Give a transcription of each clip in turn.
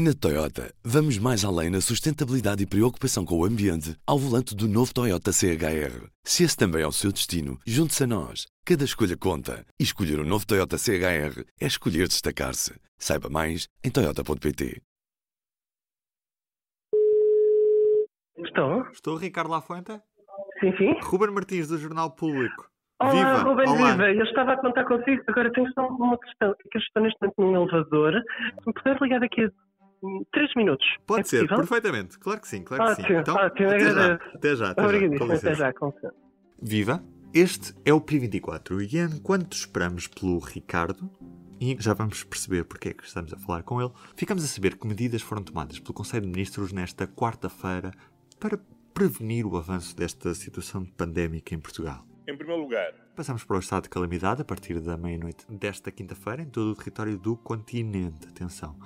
Na Toyota, vamos mais além na sustentabilidade e preocupação com o ambiente ao volante do novo Toyota CHR. Se esse também é o seu destino, junte-se a nós. Cada escolha conta. E escolher o um novo Toyota CHR é escolher destacar-se. Saiba mais em Toyota.pt. Estou? Estou, Ricardo Lafuente? Sim, sim. Ruben Martins, do Jornal Público. Olá, Viva! Ruben, Olá. viva. Eu estava a contar consigo. Agora tenho só uma questão. É que eu estou neste momento num elevador. Se me puder ligar daqui a hum, três minutos. Pode é ser, possível? perfeitamente. Claro que sim, claro que sim. Então, ótimo, até já. Até já, até já. Com Até já, com licença. Viva! Este é o P24 e enquanto esperamos pelo Ricardo, e já vamos perceber porque é que estamos a falar com ele, ficamos a saber que medidas foram tomadas pelo Conselho de Ministros nesta quarta-feira para prevenir o avanço desta situação pandémica em Portugal. Em primeiro lugar, Passamos para o estado de calamidade a partir da meia-noite desta quinta-feira em todo o território do continente. Atenção.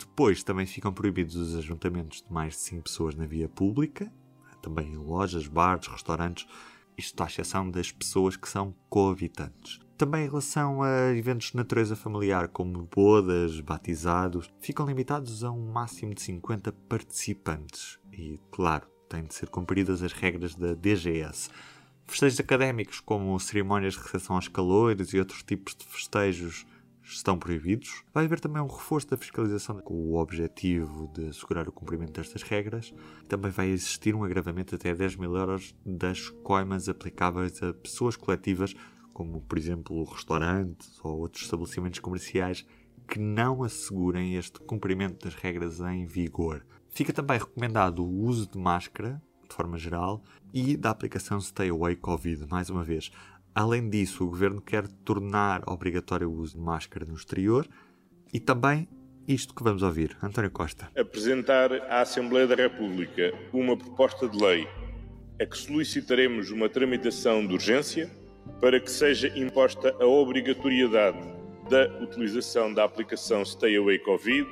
Depois também ficam proibidos os ajuntamentos de mais de 5 pessoas na via pública, também em lojas, bares, restaurantes, isto à exceção das pessoas que são coabitantes. Também em relação a eventos de natureza familiar, como bodas, batizados, ficam limitados a um máximo de 50 participantes. E, claro, têm de ser cumpridas as regras da DGS. Festejos académicos, como cerimónias de recepção aos calores e outros tipos de festejos, estão proibidos. Vai haver também um reforço da fiscalização com o objetivo de assegurar o cumprimento destas regras. Também vai existir um agravamento até 10 mil euros das coimas aplicáveis a pessoas coletivas, como por exemplo restaurantes ou outros estabelecimentos comerciais que não assegurem este cumprimento das regras em vigor. Fica também recomendado o uso de máscara, de forma geral, e da aplicação Stay Away Covid, mais uma vez. Além disso, o governo quer tornar obrigatório o uso de máscara no exterior e também isto que vamos ouvir. António Costa. apresentar à Assembleia da República uma proposta de lei a que solicitaremos uma tramitação de urgência para que seja imposta a obrigatoriedade da utilização da aplicação Stay Away Covid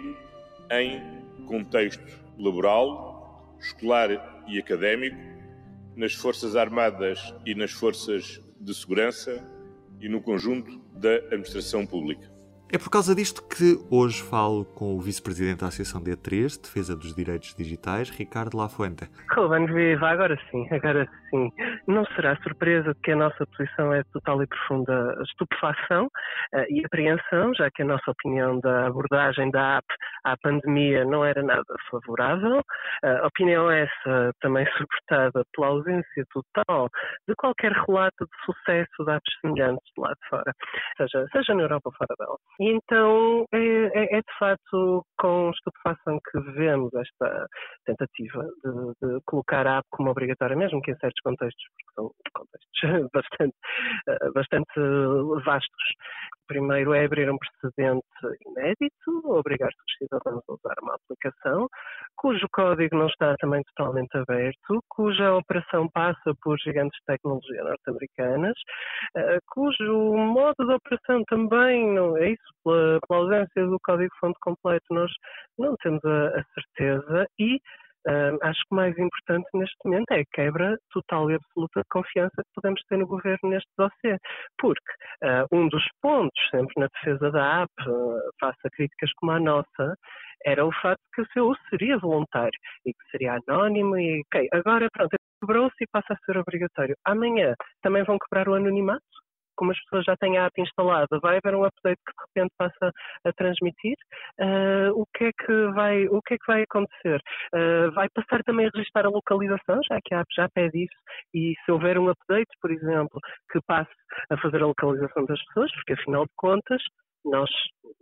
em contexto laboral, escolar e académico, nas Forças Armadas e nas Forças de Segurança e no conjunto da Administração Pública. É por causa disto que hoje falo com o vice-presidente da Associação D3, Defesa dos Direitos Digitais, Ricardo Lafuente. Ruben, viva. Agora sim, agora sim. Não será surpresa que a nossa posição é total e profunda estupefação eh, e apreensão, já que a nossa opinião da abordagem da app à pandemia não era nada favorável. Eh, opinião essa também suportada pela ausência total de qualquer relato de sucesso de apps semelhantes de lá de fora, seja, seja na Europa ou fora dela. E então é, é- é de facto com estupefação que vemos esta tentativa de, de colocar a app como obrigatória, mesmo que em certos contextos, porque são contextos bastante, eh, bastante vastos. Primeiro é abrir um precedente inédito, obrigar os cidadãos a usar uma aplicação, cujo código não está também totalmente aberto, cuja operação passa por gigantes de tecnologia norte-americanas, eh, cujo modo de operação também não é isso, pela, ausência do código-fonte completo, nós não temos a, a certeza e ah, acho que o mais importante neste momento é a quebra total e absoluta de confiança que podemos ter no governo neste dossiê. Porque ah, um dos pontos, sempre na defesa da app, ah, face a críticas como a nossa, era o facto que o seu seria voluntário e que seria anónimo e, ok, agora pronto, quebrou-se e passa a ser obrigatório. Amanhã também vão quebrar o anonimato? Como as pessoas já têm a app instalada, vai haver um update que de repente passa a transmitir? Ah, o, que é que vai, o que é que vai acontecer? Uh, vai passar também a registrar a localização, já que a app já pede isso, e se houver um update, por exemplo, que passe a fazer a localização das pessoas, porque afinal de contas nós,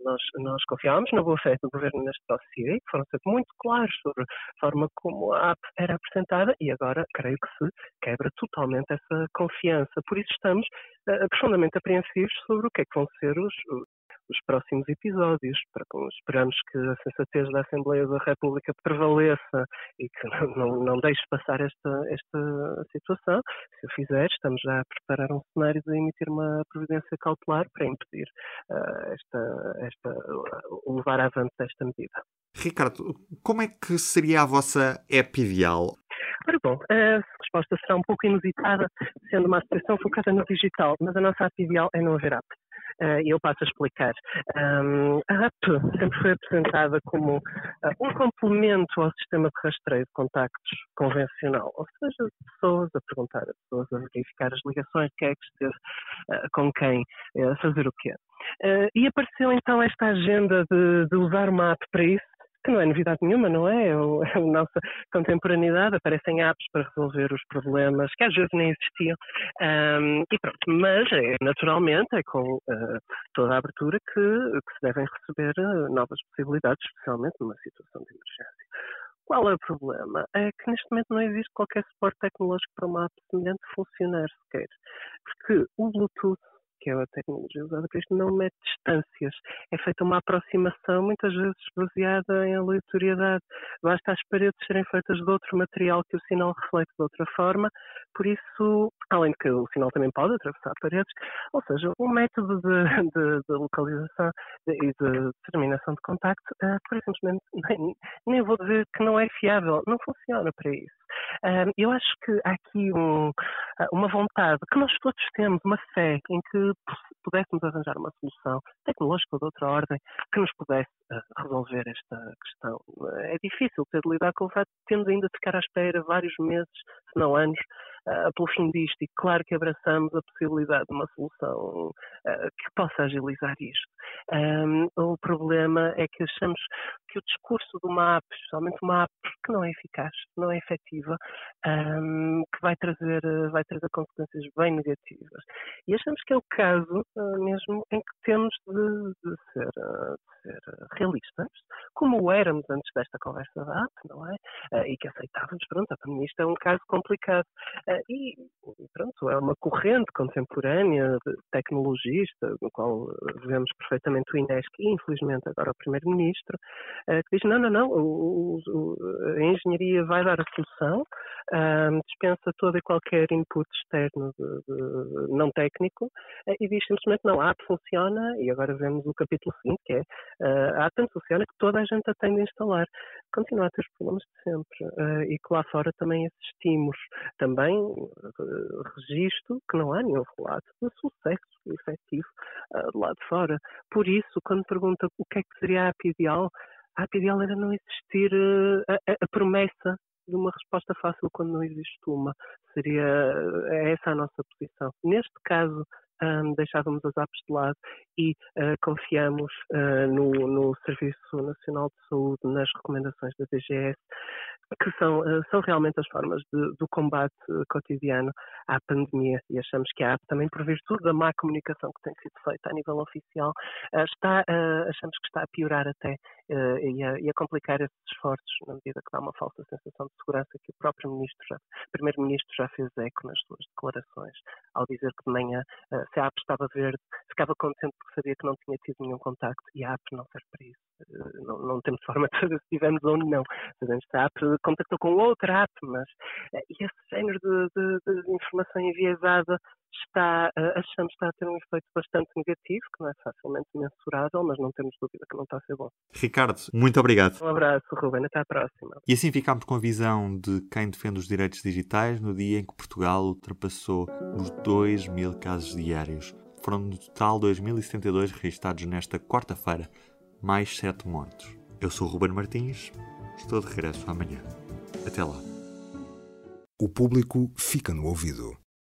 nós, nós confiámos na boa fé do governo neste dossiê, foram sempre muito claros sobre a forma como a app era apresentada e agora creio que se quebra totalmente essa confiança. Por isso estamos uh, profundamente apreensivos sobre o que é que vão ser os, os próximos episódios. Esperamos que a sensatez da Assembleia da República prevaleça e que não, não, não deixe passar esta, esta situação. Se o fizer, estamos já a preparar um cenário de emitir uma providência cautelar para impedir uh, esta, esta, o levar avante desta medida. Ricardo, como é que seria a vossa app ideal? Ora bom, a resposta será um pouco inusitada, sendo uma associação focada no digital, mas a nossa app ideal é não haver app. Uh, e eu passo a explicar. Um, a app sempre foi apresentada como uh, um complemento ao sistema de rastreio de contactos convencional, ou seja, pessoas a perguntar a pessoas, a verificar as ligações, quem é que esteve uh, com quem, fazer o quê. e apareceu então esta agenda de, de usar uma app para isso, que não é novidade nenhuma, não é? É, é a nossa contemporaneidade, aparecem apps para resolver os problemas que às vezes nem existiam. Um, e pronto, mas é, naturalmente é com uh, toda a abertura que, que se devem receber uh, novas possibilidades, especialmente numa situação de emergência. Qual é o problema? É que neste momento não existe qualquer suporte tecnológico para uma app semelhante funcionar sequer. Porque o Bluetooth que é a tecnologia usada para isto, não mete distâncias. É feita uma aproximação, muitas vezes baseada em aleatoriedade. Basta as paredes serem feitas de outro material que o sinal reflete de outra forma, por isso, além de que o sinal também pode atravessar paredes, ou seja, o método de, de, de localização e de determinação de contacto, uh, por simplesmente, nem, nem vou dizer que não é fiável, não funciona para isso. Uh, eu acho que há aqui um, ah, uma vontade que nós todos temos, uma fé em que pudéssemos arranjar uma solução tecnológica ou de outra ordem que nos pudesse uh, resolver esta questão. É difícil ter de lidar com o fato de termos ainda de ficar à espera vários meses, se não anos, uh, pelo fim disto. E claro que abraçamos a possibilidade de uma solução uh, que possa agilizar isto. Um, o problema é que achamos que o discurso de uma app, especialmente uma app que não é eficaz, não é efetiva, um, que vai trazer, vai trazer consequências bem negativas. E achamos que é o caso uh, mesmo em que temos de, de ser, de ser realistas, como éramos antes desta conversa da app, não é? e que aceitávamos, pronto, a isto é um caso complicado. E, pronto, é uma corrente contemporânea de no qual vemos perfeitamente o Inesc e, infelizmente, agora o Primeiro-Ministro, que diz: não, não, não, o, o, a engenharia vai dar a solução, dispensa todo e qualquer input externo de, de, não técnico e diz simplesmente: não, a app funciona, e agora vemos o capítulo 5, que é a app funciona que toda a gente a tem de instalar. Continua a ter os problemas de sempre e que lá fora também assistimos também uh, registro que não há nenhum relato de sucesso efetivo uh, de lá de fora. Por isso, quando pergunta o que é que seria a app ideal, a ideal era não existir uh, a, a, promessa de uma resposta fácil quando não existe uma. Seria é essa a nossa posição. Neste caso, um, deixávamos as apps de lado e uh, confiamos uh, no, no, Serviço Nacional de Saúde, nas recomendações da DGS, que são, uh, são realmente as formas de, do combate cotidiano à pandemia e achamos que a app, também por virtude da má comunicação que tem sido feita a nível oficial, está, achamos que está a piorar até e a, e, a, complicar esses esforços na medida que dá uma falsa sensação de segurança que o próprio ministro primeiro-ministro já fez eco nas suas declarações ao dizer que de manhã se a app estava verde, ficava contente porque sabia que não tinha tido nenhum contacto e a app não serve para isso. Eh, não, não temos forma de saber se tivemos ou não. Sabemos que a app contactou com outra app, mas eh, esse género de, de, de informação enviesada está, achamos que está a ter um efeito bastante negativo, que não é facilmente mensurável, mas não temos dúvida que não está a ser bom. Muito obrigado. Um abraço, Ruben. Até à próxima. E assim ficamos com a visão de quem defende os direitos digitais no dia em que Portugal ultrapassou os 2 mil casos diários. Foram no total 2.072 registrados nesta quarta-feira, mais 7 mortos. Eu sou Ruben Martins, estou de regresso amanhã. Até lá. O público fica no ouvido.